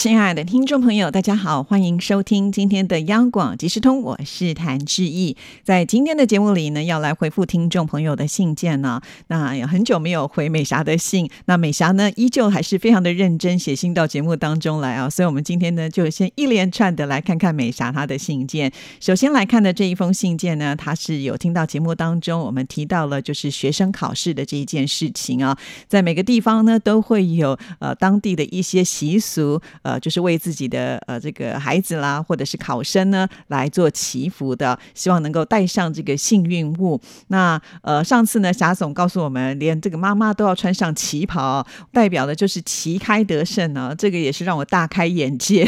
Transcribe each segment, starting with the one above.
亲爱的听众朋友，大家好，欢迎收听今天的央广即时通，我是谭志毅。在今天的节目里呢，要来回复听众朋友的信件呢。那有很久没有回美霞的信，那美霞呢，依旧还是非常的认真写信到节目当中来啊。所以，我们今天呢，就先一连串的来看看美霞她的信件。首先来看的这一封信件呢，她是有听到节目当中我们提到了就是学生考试的这一件事情啊，在每个地方呢，都会有呃当地的一些习俗。呃就是为自己的呃这个孩子啦，或者是考生呢来做祈福的，希望能够带上这个幸运物。那呃，上次呢，霞总告诉我们，连这个妈妈都要穿上旗袍，代表的就是旗开得胜呢。这个也是让我大开眼界，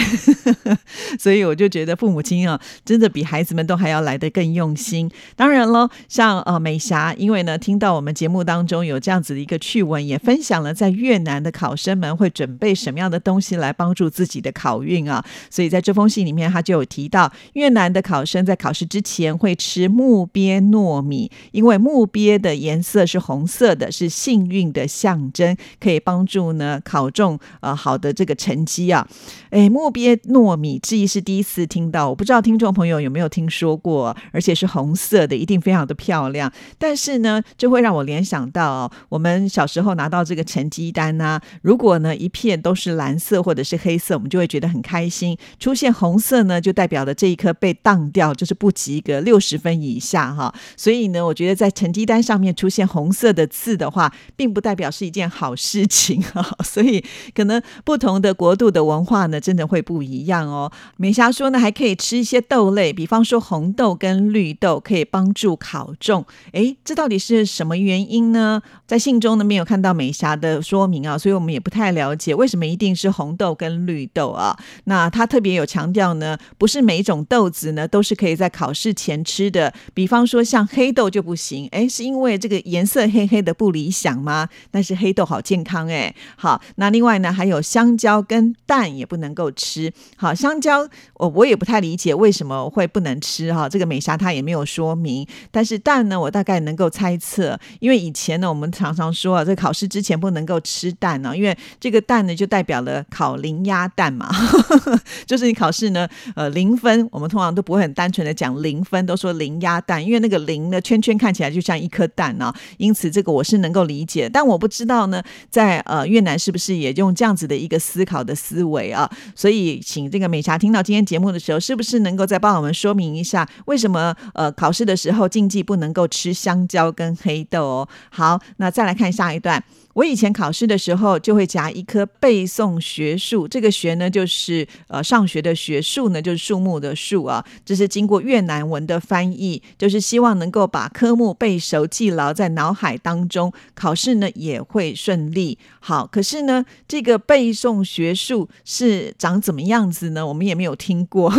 所以我就觉得父母亲啊，真的比孩子们都还要来得更用心。当然了，像呃美霞，因为呢听到我们节目当中有这样子的一个趣闻，也分享了在越南的考生们会准备什么样的东西来帮助。自己的考运啊，所以在这封信里面，他就有提到越南的考生在考试之前会吃木鳖糯米，因为木鳖的颜色是红色的，是幸运的象征，可以帮助呢考中呃好的这个成绩啊。哎，木鳖糯米，这一是第一次听到，我不知道听众朋友有没有听说过，而且是红色的，一定非常的漂亮。但是呢，就会让我联想到我们小时候拿到这个成绩单呐，如果呢一片都是蓝色或者是黑。色我们就会觉得很开心，出现红色呢，就代表了这一科被当掉，就是不及格，六十分以下哈。所以呢，我觉得在成绩单上面出现红色的字的话，并不代表是一件好事情哈。所以可能不同的国度的文化呢，真的会不一样哦。美霞说呢，还可以吃一些豆类，比方说红豆跟绿豆，可以帮助考中。哎，这到底是什么原因呢？在信中呢没有看到美霞的说明啊，所以我们也不太了解为什么一定是红豆跟绿。绿豆啊，那他特别有强调呢，不是每一种豆子呢都是可以在考试前吃的。比方说像黑豆就不行，哎，是因为这个颜色黑黑的不理想吗？但是黑豆好健康哎。好，那另外呢还有香蕉跟蛋也不能够吃。好，香蕉我我也不太理解为什么会不能吃哈，这个美霞她也没有说明。但是蛋呢，我大概能够猜测，因为以前呢我们常常说啊，在考试之前不能够吃蛋呢，因为这个蛋呢就代表了考零压。鸭蛋嘛，就是你考试呢，呃，零分，我们通常都不会很单纯的讲零分，都说零鸭蛋，因为那个零的圈圈看起来就像一颗蛋啊，因此这个我是能够理解，但我不知道呢，在呃越南是不是也用这样子的一个思考的思维啊？所以请这个美霞听到今天节目的时候，是不是能够再帮我们说明一下，为什么呃考试的时候禁忌不能够吃香蕉跟黑豆哦？好，那再来看下一段。我以前考试的时候就会夹一颗背诵学术，这个学呢就是呃上学的学术呢就是树木的树啊，这是经过越南文的翻译，就是希望能够把科目背熟记牢在脑海当中，考试呢也会顺利。好，可是呢这个背诵学术是长怎么样子呢？我们也没有听过，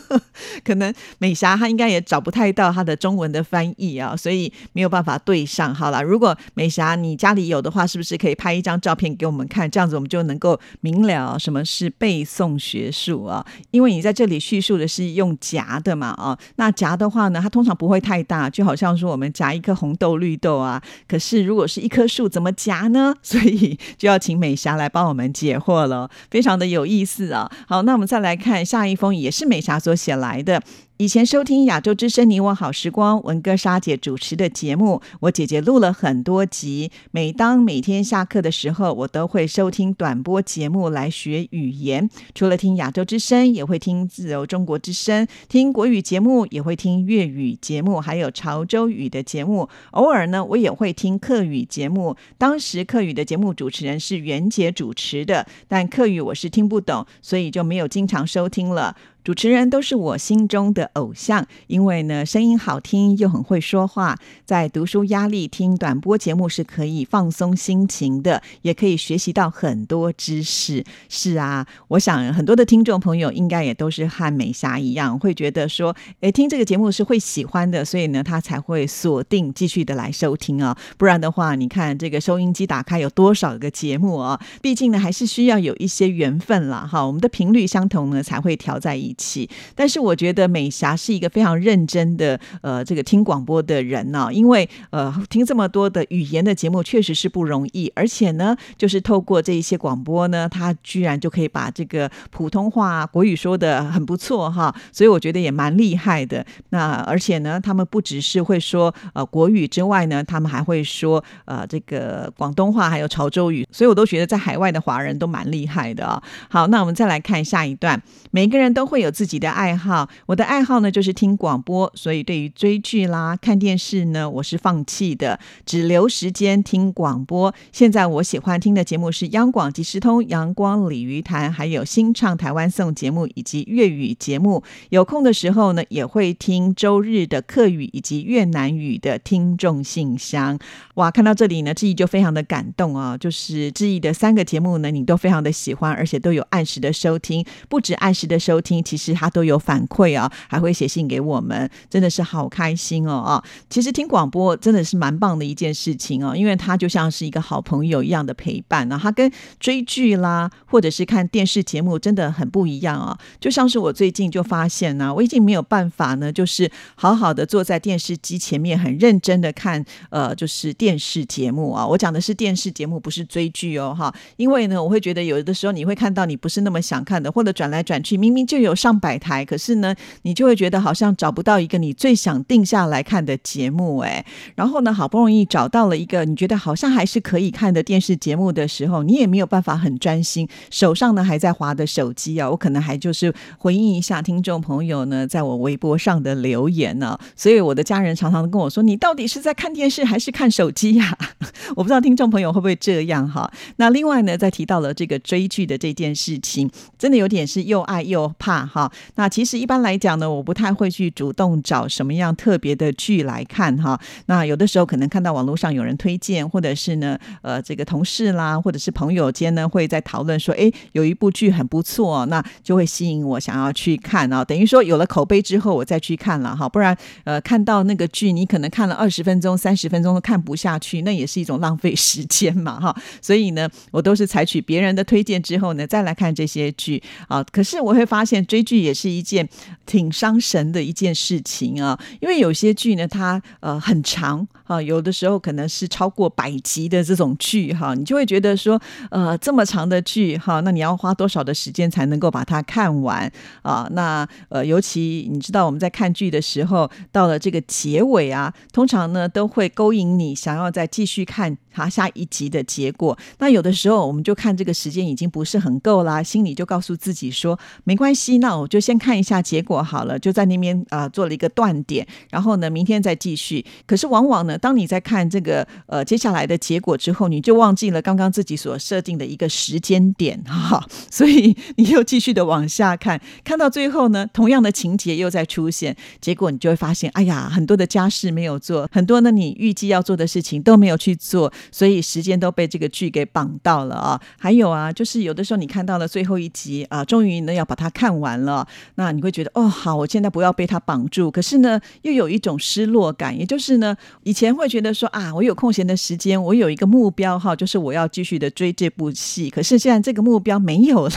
可能美霞她应该也找不太到她的中文的翻译啊，所以没有办法对上。好了，如果美霞你家里有的话。是不是可以拍一张照片给我们看？这样子我们就能够明了什么是背诵学术啊？因为你在这里叙述的是用夹的嘛啊，那夹的话呢，它通常不会太大，就好像说我们夹一颗红豆、绿豆啊。可是如果是一棵树，怎么夹呢？所以就要请美霞来帮我们解惑了，非常的有意思啊。好，那我们再来看下一封，也是美霞所写来的。以前收听亚洲之声《你我好时光》，文哥莎姐主持的节目，我姐姐录了很多集。每当每天下课的时候，我都会收听短波节目来学语言。除了听亚洲之声，也会听自由中国之声，听国语节目，也会听粤语节目，还有潮州语的节目。偶尔呢，我也会听客语节目。当时客语的节目主持人是袁杰主持的，但客语我是听不懂，所以就没有经常收听了。主持人都是我心中的偶像，因为呢，声音好听又很会说话。在读书压力听短播节目是可以放松心情的，也可以学习到很多知识。是啊，我想很多的听众朋友应该也都是和美霞一样，会觉得说，诶，听这个节目是会喜欢的，所以呢，他才会锁定继续的来收听啊。不然的话，你看这个收音机打开有多少个节目啊？毕竟呢，还是需要有一些缘分了，哈，我们的频率相同呢，才会调在一。一起，但是我觉得美霞是一个非常认真的呃，这个听广播的人呢，因为呃，听这么多的语言的节目确实是不容易，而且呢，就是透过这一些广播呢，他居然就可以把这个普通话国语说的很不错哈，所以我觉得也蛮厉害的。那而且呢，他们不只是会说呃国语之外呢，他们还会说呃这个广东话还有潮州语，所以我都觉得在海外的华人都蛮厉害的啊。好，那我们再来看下一段，每个人都会。有自己的爱好，我的爱好呢就是听广播，所以对于追剧啦、看电视呢，我是放弃的，只留时间听广播。现在我喜欢听的节目是央广即时通、阳光鲤鱼潭，还有新唱台湾颂节目以及粤语节目。有空的时候呢，也会听周日的客语以及越南语的听众信箱。哇，看到这里呢，志毅就非常的感动啊！就是志毅的三个节目呢，你都非常的喜欢，而且都有按时的收听，不止按时的收听。其实他都有反馈啊，还会写信给我们，真的是好开心哦啊！其实听广播真的是蛮棒的一件事情哦，因为他就像是一个好朋友一样的陪伴啊。他跟追剧啦，或者是看电视节目真的很不一样啊。就像是我最近就发现呢，我已经没有办法呢，就是好好的坐在电视机前面，很认真的看呃，就是电视节目啊。我讲的是电视节目，不是追剧哦哈。因为呢，我会觉得有的时候你会看到你不是那么想看的，或者转来转去，明明就有。上百台，可是呢，你就会觉得好像找不到一个你最想定下来看的节目，哎，然后呢，好不容易找到了一个你觉得好像还是可以看的电视节目的时候，你也没有办法很专心，手上呢还在划的手机啊，我可能还就是回应一下听众朋友呢，在我微博上的留言呢，所以我的家人常常跟我说，你到底是在看电视还是看手机呀？我不知道听众朋友会不会这样哈。那另外呢，在提到了这个追剧的这件事情，真的有点是又爱又怕。哈，那其实一般来讲呢，我不太会去主动找什么样特别的剧来看哈。那有的时候可能看到网络上有人推荐，或者是呢，呃，这个同事啦，或者是朋友间呢，会在讨论说，哎，有一部剧很不错，那就会吸引我想要去看啊。等于说有了口碑之后，我再去看了哈。不然，呃，看到那个剧，你可能看了二十分钟、三十分钟都看不下去，那也是一种浪费时间嘛哈。所以呢，我都是采取别人的推荐之后呢，再来看这些剧啊。可是我会发现追。剧也是一件挺伤神的一件事情啊，因为有些剧呢，它呃很长啊，有的时候可能是超过百集的这种剧哈，你就会觉得说，呃，这么长的剧哈，那你要花多少的时间才能够把它看完啊？那呃，尤其你知道我们在看剧的时候，到了这个结尾啊，通常呢都会勾引你想要再继续看好下一集的结果。那有的时候我们就看这个时间已经不是很够啦，心里就告诉自己说，没关系，那。我就先看一下结果好了，就在那边啊做了一个断点，然后呢，明天再继续。可是往往呢，当你在看这个呃接下来的结果之后，你就忘记了刚刚自己所设定的一个时间点哈，所以你又继续的往下看，看到最后呢，同样的情节又在出现，结果你就会发现，哎呀，很多的家事没有做，很多呢你预计要做的事情都没有去做，所以时间都被这个剧给绑到了啊。还有啊，就是有的时候你看到了最后一集啊，终于呢要把它看完。了，那你会觉得哦，好，我现在不要被他绑住。可是呢，又有一种失落感，也就是呢，以前会觉得说啊，我有空闲的时间，我有一个目标哈，就是我要继续的追这部戏。可是现在这个目标没有了。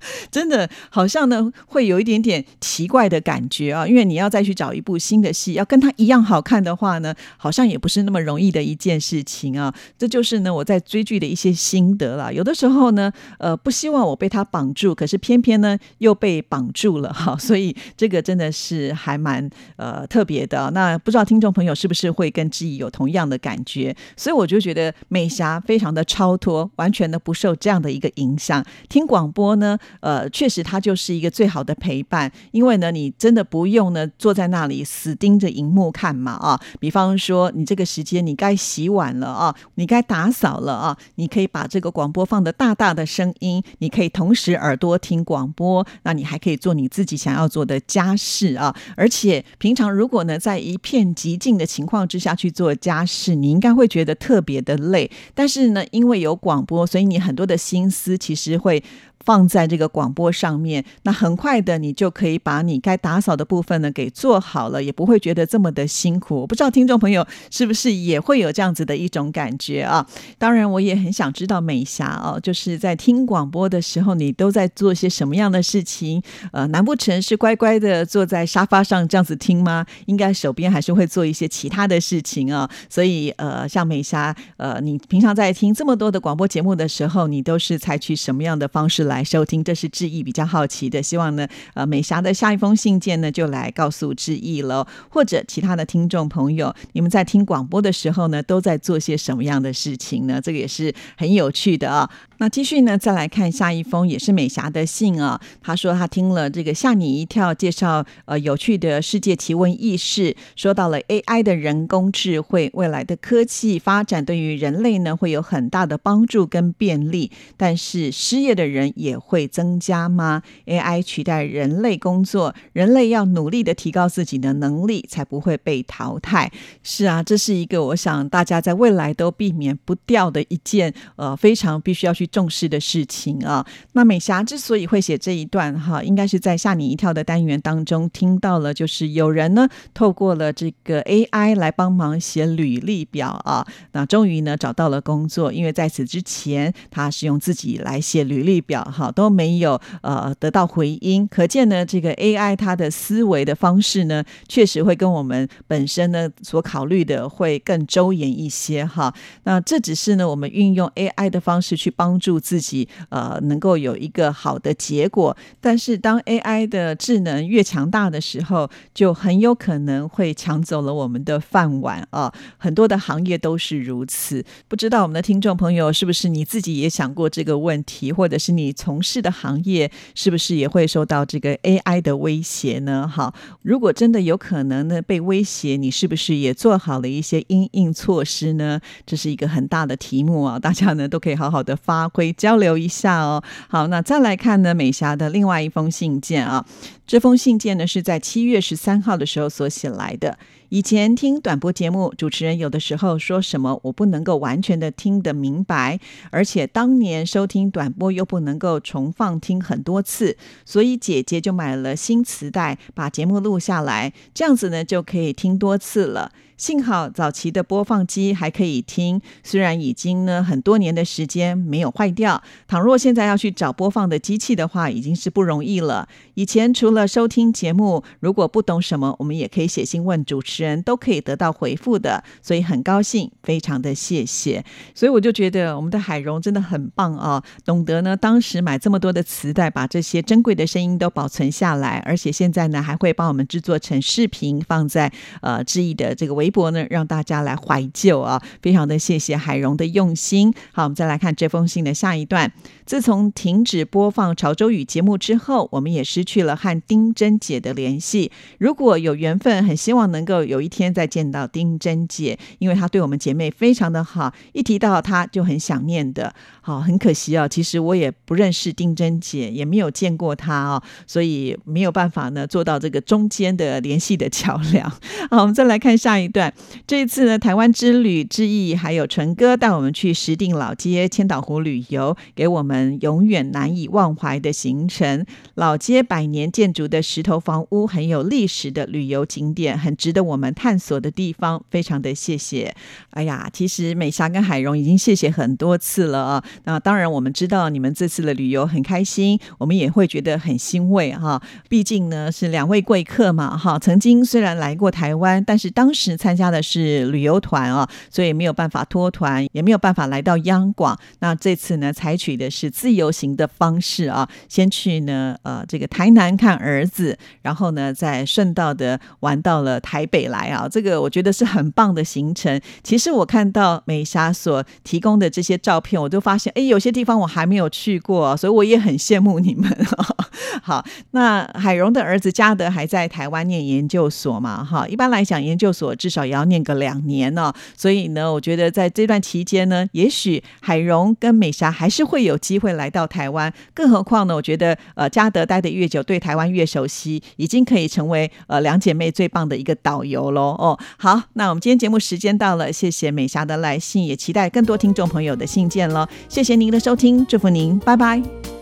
真的好像呢，会有一点点奇怪的感觉啊，因为你要再去找一部新的戏，要跟它一样好看的话呢，好像也不是那么容易的一件事情啊。这就是呢，我在追剧的一些心得了。有的时候呢，呃，不希望我被他绑住，可是偏偏呢又被绑住了哈。所以这个真的是还蛮呃特别的。那不知道听众朋友是不是会跟志毅有同样的感觉？所以我就觉得美霞非常的超脱，完全的不受这样的一个影响。听广播呢。呃，确实它就是一个最好的陪伴，因为呢，你真的不用呢坐在那里死盯着荧幕看嘛啊。比方说，你这个时间你该洗碗了啊，你该打扫了啊，你可以把这个广播放的大大的声音，你可以同时耳朵听广播，那你还可以做你自己想要做的家事啊。而且平常如果呢，在一片寂静的情况之下去做家事，你应该会觉得特别的累。但是呢，因为有广播，所以你很多的心思其实会。放在这个广播上面，那很快的你就可以把你该打扫的部分呢给做好了，也不会觉得这么的辛苦。我不知道听众朋友是不是也会有这样子的一种感觉啊？当然，我也很想知道美霞哦，就是在听广播的时候，你都在做些什么样的事情？呃，难不成是乖乖的坐在沙发上这样子听吗？应该手边还是会做一些其他的事情啊。所以，呃，像美霞，呃，你平常在听这么多的广播节目的时候，你都是采取什么样的方式？来收听，这是志毅比较好奇的，希望呢，呃，美霞的下一封信件呢，就来告诉志毅喽，或者其他的听众朋友，你们在听广播的时候呢，都在做些什么样的事情呢？这个也是很有趣的啊。那继续呢，再来看下一封，也是美霞的信啊。她说她听了这个吓你一跳介绍，呃，有趣的世界奇闻异事，说到了 AI 的人工智慧，未来的科技发展对于人类呢会有很大的帮助跟便利，但是失业的人也会增加吗？AI 取代人类工作，人类要努力的提高自己的能力，才不会被淘汰。是啊，这是一个我想大家在未来都避免不掉的一件，呃，非常必须要去。重视的事情啊，那美霞之所以会写这一段哈，应该是在吓你一跳的单元当中听到了，就是有人呢透过了这个 AI 来帮忙写履历表啊，那终于呢找到了工作，因为在此之前他是用自己来写履历表哈，都没有呃得到回音，可见呢这个 AI 它的思维的方式呢，确实会跟我们本身呢所考虑的会更周延一些哈。那这只是呢我们运用 AI 的方式去帮。助自己呃能够有一个好的结果，但是当 AI 的智能越强大的时候，就很有可能会抢走了我们的饭碗啊！很多的行业都是如此。不知道我们的听众朋友是不是你自己也想过这个问题，或者是你从事的行业是不是也会受到这个 AI 的威胁呢？哈，如果真的有可能呢被威胁，你是不是也做好了一些应应措施呢？这是一个很大的题目啊！大家呢都可以好好的发。会交流一下哦。好，那再来看呢，美霞的另外一封信件啊。这封信件呢是在七月十三号的时候所写来的。以前听短播节目，主持人有的时候说什么，我不能够完全的听得明白，而且当年收听短播又不能够重放听很多次，所以姐姐就买了新磁带，把节目录下来，这样子呢就可以听多次了。幸好早期的播放机还可以听，虽然已经呢很多年的时间没有坏掉。倘若现在要去找播放的机器的话，已经是不容易了。以前除了收听节目，如果不懂什么，我们也可以写信问主持人，都可以得到回复的。所以很高兴，非常的谢谢。所以我就觉得我们的海荣真的很棒啊，懂得呢当时买这么多的磁带，把这些珍贵的声音都保存下来，而且现在呢还会帮我们制作成视频，放在呃志毅的这个微。微博呢，让大家来怀旧啊！非常的谢谢海荣的用心。好，我们再来看这封信的下一段。自从停止播放潮州语节目之后，我们也失去了和丁珍姐的联系。如果有缘分，很希望能够有一天再见到丁珍姐，因为她对我们姐妹非常的好，一提到她就很想念的。好，很可惜啊，其实我也不认识丁珍姐，也没有见过她哦，所以没有办法呢做到这个中间的联系的桥梁。好，我们再来看下一段。这一次呢，台湾之旅之意，还有纯哥带我们去石碇老街、千岛湖旅游，给我们永远难以忘怀的行程。老街百年建筑的石头房屋，很有历史的旅游景点，很值得我们探索的地方。非常的谢谢。哎呀，其实美霞跟海荣已经谢谢很多次了啊。那当然，我们知道你们这次的旅游很开心，我们也会觉得很欣慰哈。毕竟呢，是两位贵客嘛哈。曾经虽然来过台湾，但是当时。参加的是旅游团啊，所以没有办法脱团，也没有办法来到央广。那这次呢，采取的是自由行的方式啊，先去呢呃这个台南看儿子，然后呢再顺道的玩到了台北来啊，这个我觉得是很棒的行程。其实我看到美霞所提供的这些照片，我都发现，哎，有些地方我还没有去过，所以我也很羡慕你们。好，那海荣的儿子嘉德还在台湾念研究所嘛？哈，一般来讲，研究所至少也要念个两年呢。所以呢，我觉得在这段期间呢，也许海荣跟美霞还是会有机会来到台湾。更何况呢，我觉得呃，嘉德待的越久，对台湾越熟悉，已经可以成为呃两姐妹最棒的一个导游喽。哦，好，那我们今天节目时间到了，谢谢美霞的来信，也期待更多听众朋友的信件喽。谢谢您的收听，祝福您，拜拜。